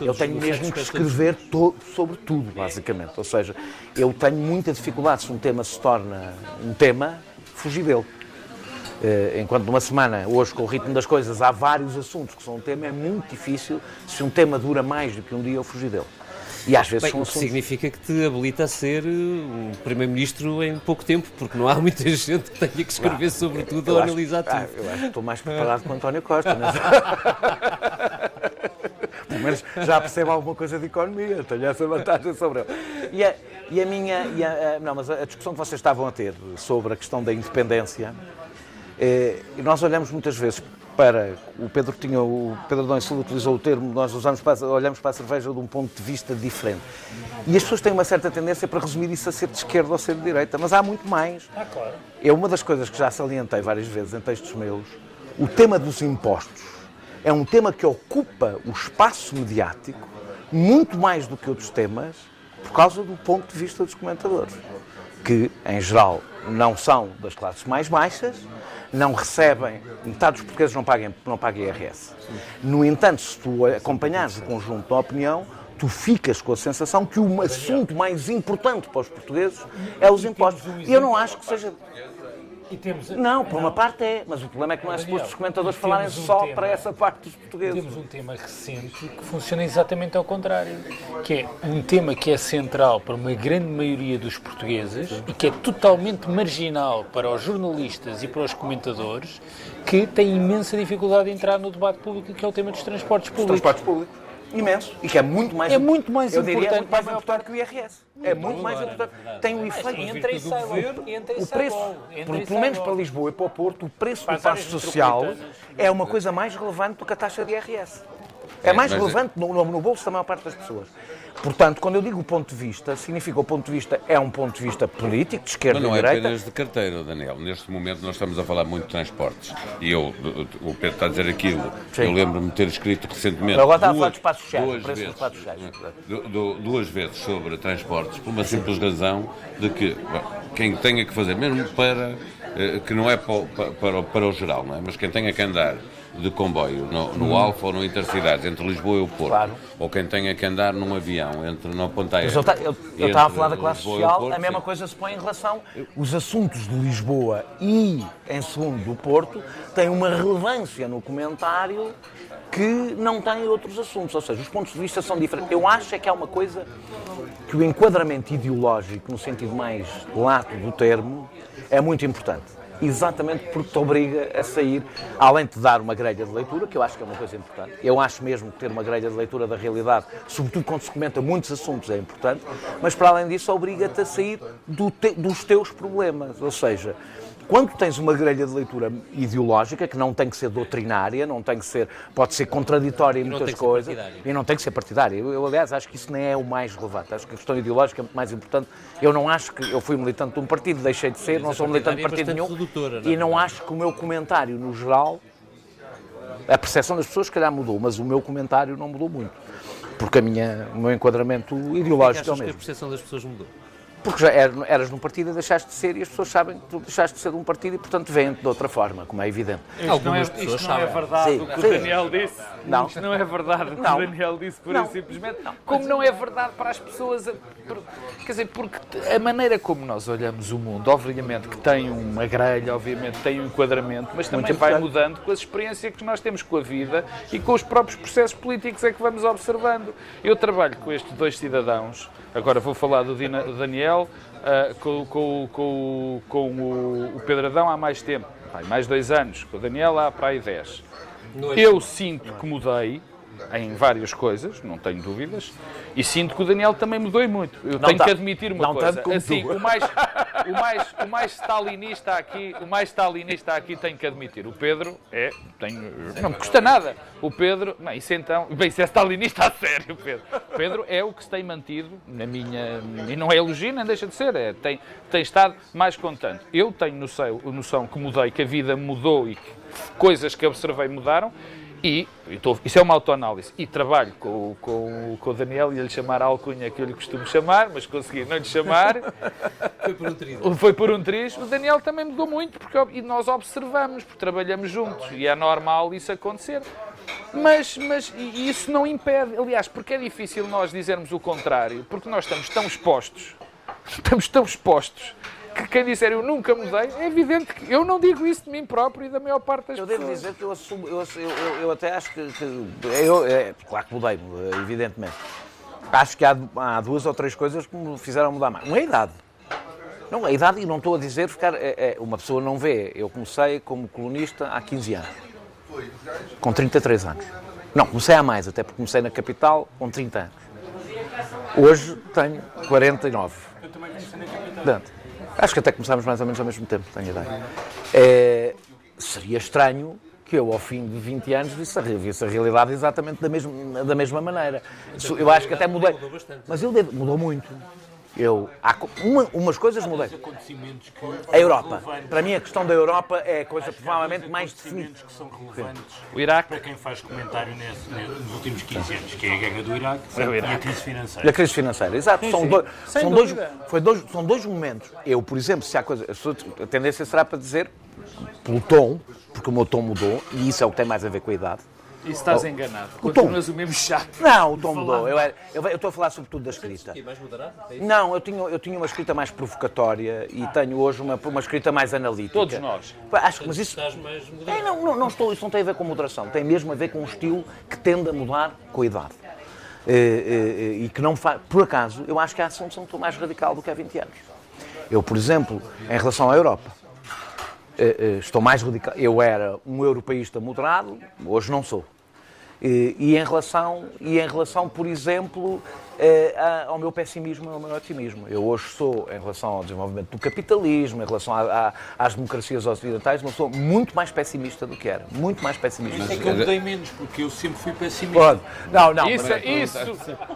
Eu tenho mesmo que escrever to- sobre tudo, basicamente. Ou seja, eu tenho muita dificuldade se um tema se torna um tema, fugir dele. Eh, Enquanto numa semana, hoje com o ritmo das coisas, há vários assuntos que são um tema, é muito difícil, se um tema dura mais do que um dia, eu fugir dele. E às vezes Bem, são assuntos... significa que te habilita a ser uh, um Primeiro-Ministro em pouco tempo, porque não há muita gente que tenha que escrever sobre tudo ou analisar ah, tudo. eu acho que estou mais preparado que o António Costa. Né? Pelo menos já percebo alguma coisa de economia, tenho essa vantagem sobre ele. E a, e a minha. e a- a- não, mas a discussão que vocês estavam a ter sobre a questão da independência, eh, nós olhamos muitas vezes para. O Pedro tinha. O Pedro Dom utilizou o termo, nós usamos para, olhamos para a cerveja de um ponto de vista diferente. E as pessoas têm uma certa tendência para resumir isso a ser de esquerda ou ser de direita, mas há muito mais. Ah, claro. É uma das coisas que já salientei várias vezes em textos meus. O tema dos impostos é um tema que ocupa o espaço mediático muito mais do que outros temas por causa do ponto de vista dos comentadores, que, em geral, não são das classes mais baixas, não recebem, metade dos portugueses não pagam, não pagam IRS. No entanto, se tu acompanhares o conjunto da opinião, tu ficas com a sensação que o assunto mais importante para os portugueses é os impostos. E eu não acho que seja E temos, não, por uma parte é, mas o problema é que não é suposto os comentadores falarem um só tema. para essa parte dos portugueses. Temos um tema recente que funciona exatamente ao contrário, que é um tema que é central para uma grande maioria dos portugueses e que é totalmente marginal para os jornalistas e para os comentadores, que têm imensa dificuldade de entrar no debate público, que é o tema dos transportes públicos. Transportes públicos. Imenso. E que é muito mais É muito mais eu diria, é importante muito mais importante que o IRS. É muito mais importante. Tem um efeito. Entra e sai O preço, por- e pelo menos para Lisboa e para o Porto, o preço do passo social é uma coisa mais relevante do que a taxa de IRS. É mais mas é- relevante no, no- no bolso da maior parte das pessoas. Portanto, quando eu digo o ponto de vista, significa o ponto de vista é um ponto de vista político, de esquerda Mas não e é direita. apenas de carteira, Daniel. Neste momento nós estamos a falar muito de transportes. E eu, o Pedro está a dizer aquilo. Sim. Eu lembro-me de ter escrito recentemente. Agora está a falar duas- dos passos sociais, duas vezes, passos du- duas vezes sobre transportes, por uma simples razão de que bom, quem tenha que fazer, mesmo para. eh, que não é para, para, para o geral, não é? mas quem tenha que andar de comboio no, no Alfa ou no Intercidades entre Lisboa e o Porto, Hum. Claro. ou quem tenha que andar num avião entre na Ponta Aérea. Mas eu estava a falar da classe Lisboa social, Porto, a mesma sim. coisa se põe em relação. Os assuntos de Lisboa e, em segundo, do Porto têm uma relevância no comentário que não têm outros assuntos. Ou seja, os pontos de vista são diferentes. Eu acho é que há uma coisa que o enquadramento ideológico, no sentido mais lato do termo, é muito importante. Exatamente porque te obriga a sair, além de dar uma grelha de leitura, que eu acho que é uma coisa importante. Eu acho mesmo que ter uma grelha de leitura da realidade, sobretudo quando se comenta muitos assuntos, é importante, mas para além disso obriga-te a sair do te- dos teus problemas. Ou seja, quando tens uma grelha de leitura ideológica, que não tem que ser doutrinária, não tem que ser, pode ser contraditória em muitas coisas, e não tem que ser partidária. Eu, eu, aliás, acho que isso nem é o mais relevante. Acho que a questão ideológica é muito mais importante. Eu não acho que eu fui militante de um partido, deixei de ser, não sou militante de é partido nenhum. não é? e não acho que o meu comentário, no geral, a percepção das pessoas, se calhar, mudou, mas o meu comentário não mudou muito. Porque a minha, o meu enquadramento que ideológico é o achas que a mesmo. percepção das pessoas mudou? Porque já er- eras num partido e deixaste de ser e as pessoas sabem que tu deixaste de ser de um partido e, portanto, veem-te de outra forma, como é evidente. Isto não é, Algumas pessoas isto não é verdade Sim, o que sim. o Daniel disse. Não. Isto não é verdade o que Não. o Daniel disse, pura Não. e simplesmente. Como não é verdade para as pessoas. Quer dizer, porque a maneira como nós olhamos o mundo, obviamente que tem uma grelha, obviamente tem um enquadramento, mas também Muito vai importante. mudando com as experiências que nós temos com a vida e com os próprios processos políticos é que vamos observando. Eu trabalho com estes dois cidadãos, agora vou falar do Dina- Daniel, ah, com, com- com- com o, o Pedro Adão há mais tempo, há mais dois anos, com o Daniel há para aí dez. Eu sinto que mudei em várias coisas, não tenho dúvidas, e sinto que o Daniel também mudou muito. Eu tenho tá- que admitir uma não coisa. tanto como assim, tu. o mais, o mais, o mais stalinista aqui, o mais stalinista aqui tenho que admitir. O Pedro é, tenho, não me custa nada. O Pedro, não, isso então, bem, isso é stalinista a sério, Pedro. O Pedro é o que se tem mantido na minha, e não é elogio, nem deixa de ser, é, tem, tem estado mais contente. Eu tenho noção, noção que mudei, que a vida mudou e que coisas que observei mudaram. E, e tô- isso é uma autoanálise. E trabalho com, o- com, com o Daniel, ia lhe chamar a alcunha que eu lhe costumo chamar, mas consegui não lhe chamar. Foi por um trilho. Foi por um triz. O Daniel também mudou muito, porque e nós observamos, porque trabalhamos juntos. E é normal isso acontecer. Mas, mas e isso não impede. Aliás, porque é difícil nós dizermos o contrário, porque nós estamos tão expostos, estamos tão expostos, que quem disser eu nunca mudei, é evidente que eu não digo isso de mim próprio e da maior parte das Eu pessoas. devo dizer que eu assumo, eu, eu, eu- eu até acho que, que eu, é, claro que mudei, evidentemente. Acho que há, há duas ou três coisas que me fizeram mudar mais. Uma é a idade. Não, a idade, e não estou a dizer ficar. é- é, uma pessoa não vê. Eu comecei como colunista há 15 anos. Com 33 anos. Não, comecei há mais, até porque comecei na capital com 30 anos. Hoje tenho 49. Eu também comecei na capital. Portanto, acho que até começámos mais ou menos ao mesmo tempo, tenho ideia. É, seria estranho que eu, ao fim de 20 anos, visse a, visse a realidade exatamente da mesma, da mesma maneira. Eu acho que até mudei. Mas ele mudou muito. Eu, há uma- umas coisas mudei. acontecimentos que A Europa. Para mim, a questão da Europa é a coisa provavelmente mais definida. acontecimentos que são relevantes O Iraque. para quem faz comentário nesse- nos últimos 15 anos, que é a guerra do Iraque É o e Iraque. a crise E financeira. a crise financeira, exato. são sim. dois, Sem são, dois, foi dois, são dois momentos. Eu, por exemplo, se há coisa. A tendência será para dizer, pelo tom, porque o meu tom mudou, e isso é o que tem mais a ver com a idade. E estás enganado. O tom. Continuas o mesmo chato. Não, o tom mudou. Eu, era- eu, eu estou a falar sobretudo da escrita. E mais moderado? É? Não, eu tinha, eu tinha uma escrita mais provocatória e tenho hoje uma, uma escrita mais analítica. Todos nós. Acho que, mas isso. Estás mais É, moderado. não, não, não estou, isso não tem a ver com moderação, tem mesmo a ver com um estilo que tende a mudar com a idade. Eh, eh, e que não faz. Por acaso, eu acho que há assuntos onde estou mais radical do que há 20 anos. Eu, por exemplo, em relação à Europa, eh, eh, estou mais radical. Eu era um europeísta moderado, hoje não sou. E, em relação, e em relação, por exemplo, eh, ao meu pessimismo e ao meu otimismo. Eu hoje sou, em relação ao desenvolvimento do capitalismo, em relação a- a- às democracias ocidentais, uma pessoa muito mais pessimista do que era. Muito mais pessimista. Isso é que eu mudei menos, porque eu sempre fui pessimista. Pode. Não, não. Isso, mas- isso,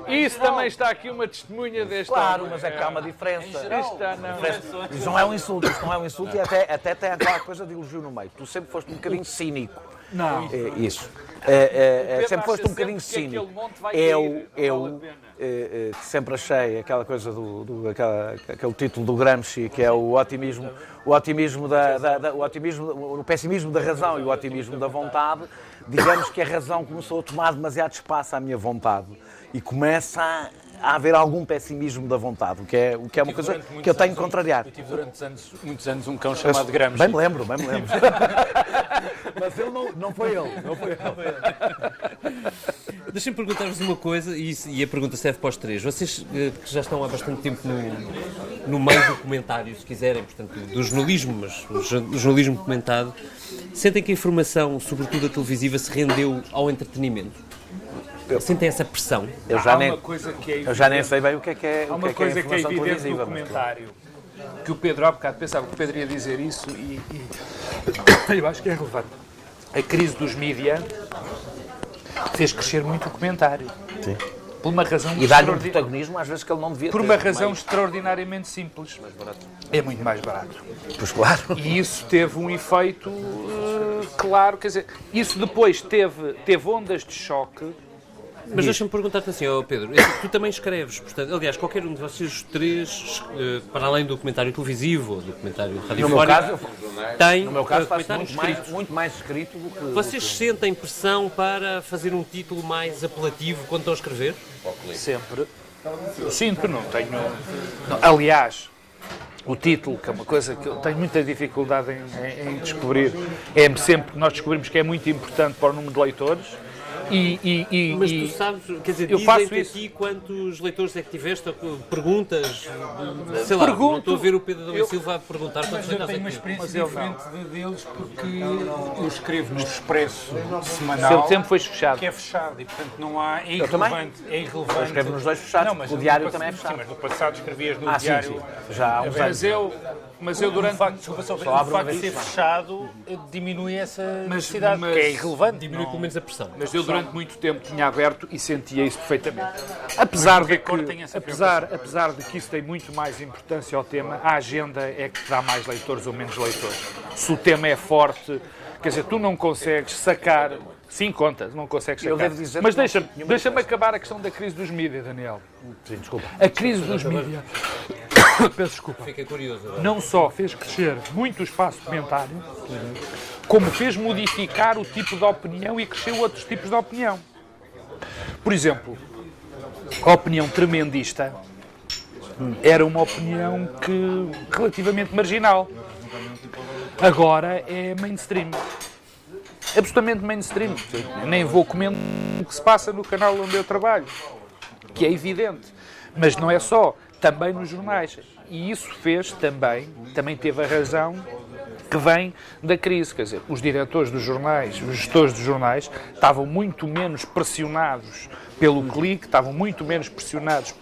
isso também está aqui uma testemunha deste Claro, mas é que há uma diferença. Isto está, não. Isso não é um insulto, isso não é um insulto e até, até tem aquela coisa de elogio no meio. Tu sempre foste um bocadinho cínico. Não. É, isso. É, é, é, sempre foste um bocadinho cínico. cair, não vale a eu pena. é, é, sempre achei aquela coisa do, do- aquela- aquele título do Gramsci, que é o otimismo, o otimismo da, da- da- o otimismo, o pessimismo da razão e o otimismo da vontade. Digamos que a razão começou a tomar demasiado espaço à minha vontade e começa a, a haver algum pessimismo da vontade, o que é, o que é uma coisa que eu tenho que contrariar. Eu tive durante anos, muitos anos um cão chamado Gramsci. Bem me lembro, bem me lembro. Mas ele não, não foi ele. Não foi ele. Deixem-me perguntar-vos uma coisa, e, e a pergunta serve para os três. Vocês eh, que já estão há bastante tempo no, no meio do comentário, se quiserem, portanto, do jornalismo, mas o jo- o jornalismo comentado, sentem que a informação, sobretudo a televisiva, se rendeu ao entretenimento? Sentem essa pressão? Eu já, nem, que é eu já nem sei bem o que é que é, Há o uma que é, que é coisa que é informação evidente televisiva. no mas- comentário, que o Pedro há bocado pensava que o Pedro ia dizer isso e, e eu acho que é relevante. A crise dos mídia fez crescer muito o comentário. Sim. Por uma razão E dá-lhe um protagonismo às vezes que ele não devia Por ter. uma razão extraordinariamente simples. É muito mais barato. Pois claro. E isso teve um efeito eh, claro, quer dizer, isso depois teve, teve ondas de choque Mas deixa-me perguntar-te assim, ó Pedro, é que tu também escreves, portanto, aliás, qualquer um de vocês três, eh, para além do documentário televisivo ou do meu radiofónico, tem no meu caso eh, faço muito mais, muito mais escrito do que... Vocês sentem pressão para fazer um título mais apelativo quando estão a escrever? Sempre. Sinto, não tenho. não. Aliás, o título, que é uma coisa que eu tenho muita dificuldade em, em- em descobrir, é sempre que nós descobrimos que é muito importante para o número de leitores. E, e- e- Mas tu sabes, quer dizer, eu faço isso. ti quantos leitores é que tiveste, ou perguntas, sei lá, Pergunto. não estou a ver o Pedro e Eu- Silva a perguntar quantos eu leitores tenho é uma que tive. experiência Mas eu não. diferente de- deles porque eu escrevo no Expresso semanal, sempre foi fechado. que é fechado e, portanto, não há... É Eu também. irrelevante. É irrelevante. Eu escrevo nos dois fechados, Não, mas o diário também é Sim, fechado. mas no passado escrevias no Ah, sim, diário... sim. Já há uns Mas anos. Mas eu, mas eu durante. O facto, desculpa, só, Só o facto de ser fechado eh, diminui essa Mas- necessidade, mas- que é irrelevante. Diminui pelo menos a pressão. Mas eu durante muito tempo tinha aberto e sentia isso perfeitamente. Apesar de, que, apesar, apesar de que isso tem muito mais importância ao tema, a agenda é que te dá mais leitores ou menos leitores. Se o tema é forte, quer dizer, tu não consegues sacar. Sim, contas, não consegues sacar. Eu devo dizer Mas deixa-me deixa acabar a questão da crise dos mídias, Daniel. Sim, desculpa. A crise dos mídias. Peço desculpa. Fiquei curioso agora. Não só fez crescer muito o espaço de comentário, como fez modificar o tipo de opinião e cresceu outros tipos de opinião. Por exemplo, a opinião tremendista era uma opinião que relativamente marginal. Agora é mainstream. Absolutamente mainstream. Nem vou comendo o que se passa no canal onde eu trabalho, que é evidente. Mas não é só, também nos jornais. E isso fez também, também teve a razão que vem da crise. Quer dizer, os diretores dos jornais, os gestores dos jornais, estavam muito menos pressionados pelo clique, estavam muito menos pressionados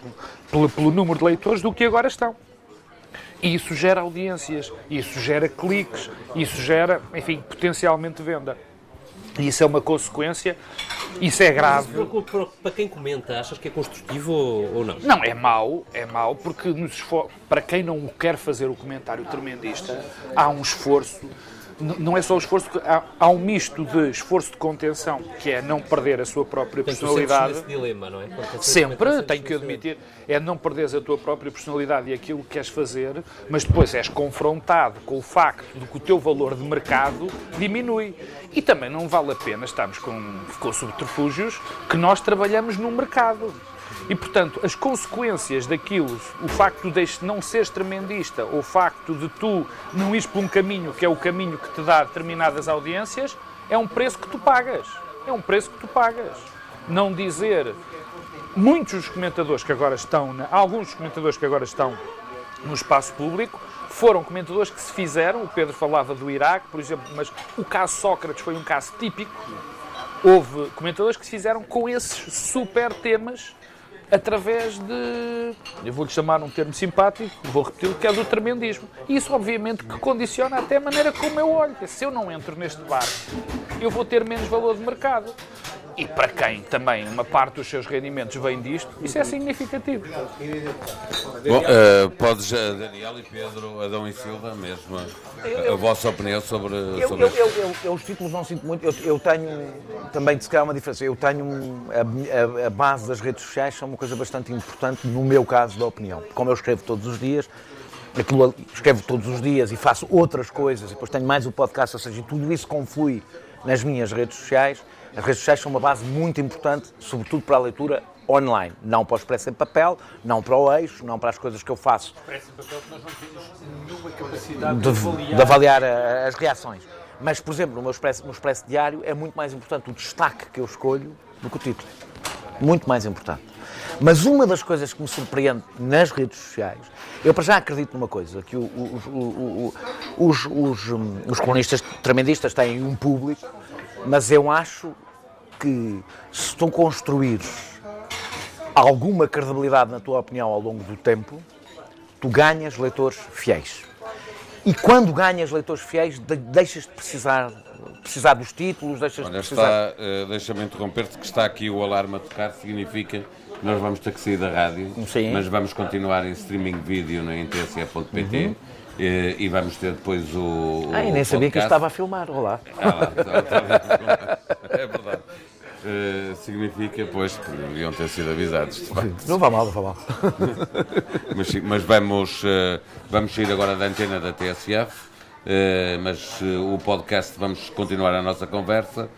pelo, pelo, número de leitores do que agora estão. E isso gera audiências, isso gera cliques, isso gera, enfim, potencialmente venda. E isso é uma consequência, isso é grave. Para- para- Para quem comenta, achas que é construtivo ou, não? Não, é mau, é mau, porque nos para quem não quer fazer o comentário tremendista, há um esforço, não é só o esforço, há, há um misto de esforço de contenção, que é não perder a sua própria Portanto, personalidade. nesse dilema, não é? Sempre, tenho que admitir, é não perderes a tua própria personalidade e aquilo que queres fazer, mas depois és confrontado com o facto de que o teu valor de mercado diminui. E também não vale a pena estarmos com, com subterfúgios que nós trabalhamos no mercado. E, portanto, as consequências daquilo, o facto de não seres tremendista, ou o facto de tu não ires por um caminho que é o caminho que te dá determinadas audiências, é um preço que tu pagas. É um preço que tu pagas. Não dizer muitos dos comentadores que agora estão, alguns dos comentadores que agora estão no espaço público, foram comentadores que se fizeram, o Pedro falava do Iraque, por exemplo, mas o caso Sócrates foi um caso típico. Houve comentadores que se fizeram com esses super temas através de, eu vou-lhe chamar um termo simpático, vou repetir, que é do tremendismo. Isso, obviamente, que condiciona até a maneira como eu olho. Se eu não entro neste barco, eu vou ter menos valor de mercado. E para quem também uma parte dos seus rendimentos vem disto, isso é significativo. Bom, eh, podes, Daniel e Pedro, Adão e Silva, mesmo, a, a vossa opinião sobre, Eu, sobre eu, eu, eu- eu os títulos não sinto muito. Eu, eu tenho também, se calhar, uma diferença. Eu tenho a, a- a base das redes sociais são uma coisa bastante importante no meu caso da opinião. Como eu escrevo todos os dias, aquilo escrevo todos os dias e faço outras coisas, e depois tenho mais o podcast, ou seja, tudo isso conflui nas minhas redes sociais. As redes sociais são uma base muito importante, sobretudo para a leitura online, não para o expresso em papel, não para o eixo, não para as coisas que eu faço Parece papel que nós não temos nenhuma capacidade de, de, avaliar. de avaliar a- as reações. Mas, por exemplo, no meu expresso, no expresso diário é muito mais importante o destaque que eu escolho do que o título. Muito mais importante. Mas uma das coisas que me surpreende nas redes sociais, eu para já acredito numa coisa, que o- o- o- os, os, hum, os colunistas tremendistas têm um público, mas eu acho que se tu construires alguma credibilidade na tua opinião ao longo do tempo, tu ganhas leitores fiéis. E quando ganhas leitores fiéis, de- deixas de precisar, precisar dos títulos, deixas de Olha, precisar. está, eh, deixa-me interromper-te, que está aqui o alarme a tocar, significa nós vamos ter que sair da rádio, Sim. mas vamos continuar em streaming vídeo na ntsf.pt eh, e vamos ter depois o. o Ai, nem sabia que eu estava a filmar. Olá. Ah, lá, está, está. É verdade. eh, significa, pois, que deviam ter sido avisados. Não vá mal, não vá mal. Mas, mas vamos, eh, vamos sair agora da antena da TSF, eh, mas o podcast, vamos continuar a nossa conversa.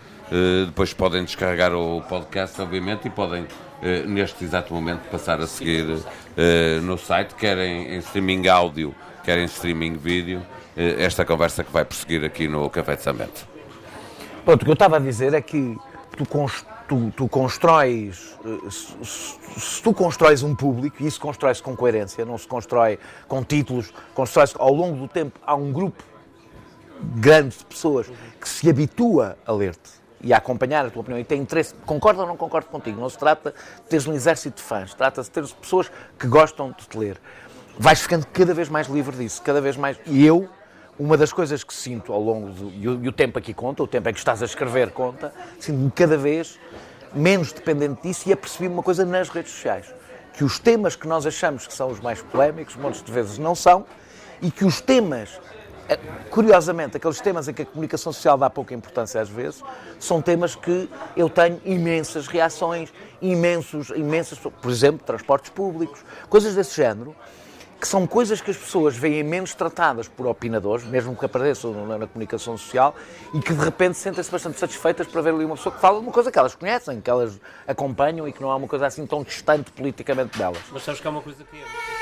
Depois podem descarregar o podcast, obviamente, e podem, eh, neste exato momento, passar a seguir eh, no site, quer em, streaming áudio, quer em streaming vídeo, eh, esta conversa que vai prosseguir aqui no Café de São Bento. Pronto, o que eu estava a dizer é que tu, tu- tu constróis, se- se tu constróis um público, e isso constrói-se com coerência, não se constrói com títulos, constrói-se ao longo do tempo, há um grupo grande de pessoas que se habitua a ler-te e a acompanhar a tua opinião e tem interesse, concorda ou não concorda contigo, não se trata de teres um exército de fãs, trata-se de teres pessoas que gostam de te ler. Vais ficando cada vez mais livre disso, cada vez mais. E eu, uma das coisas que sinto ao longo do. E o, e o tempo aqui conta, o tempo em que estás a escrever conta, sinto-me cada vez menos dependente disso e apercebi uma coisa nas redes sociais. Que os temas que nós achamos que são os mais polémicos, de vezes não são, e que os temas, curiosamente, aqueles temas em que a comunicação social dá pouca importância às vezes, são temas que eu tenho imensas reações, imensos, imensas, por exemplo, transportes públicos, coisas desse género, que são coisas que as pessoas veem menos tratadas por opinadores, mesmo que apareçam na, na comunicação social, e que de repente sentem-se bastante satisfeitas para ver ali uma pessoa que fala de uma coisa que elas conhecem, que elas acompanham e que não é uma coisa assim tão distante politicamente delas. Mas sabes que há uma coisa que é.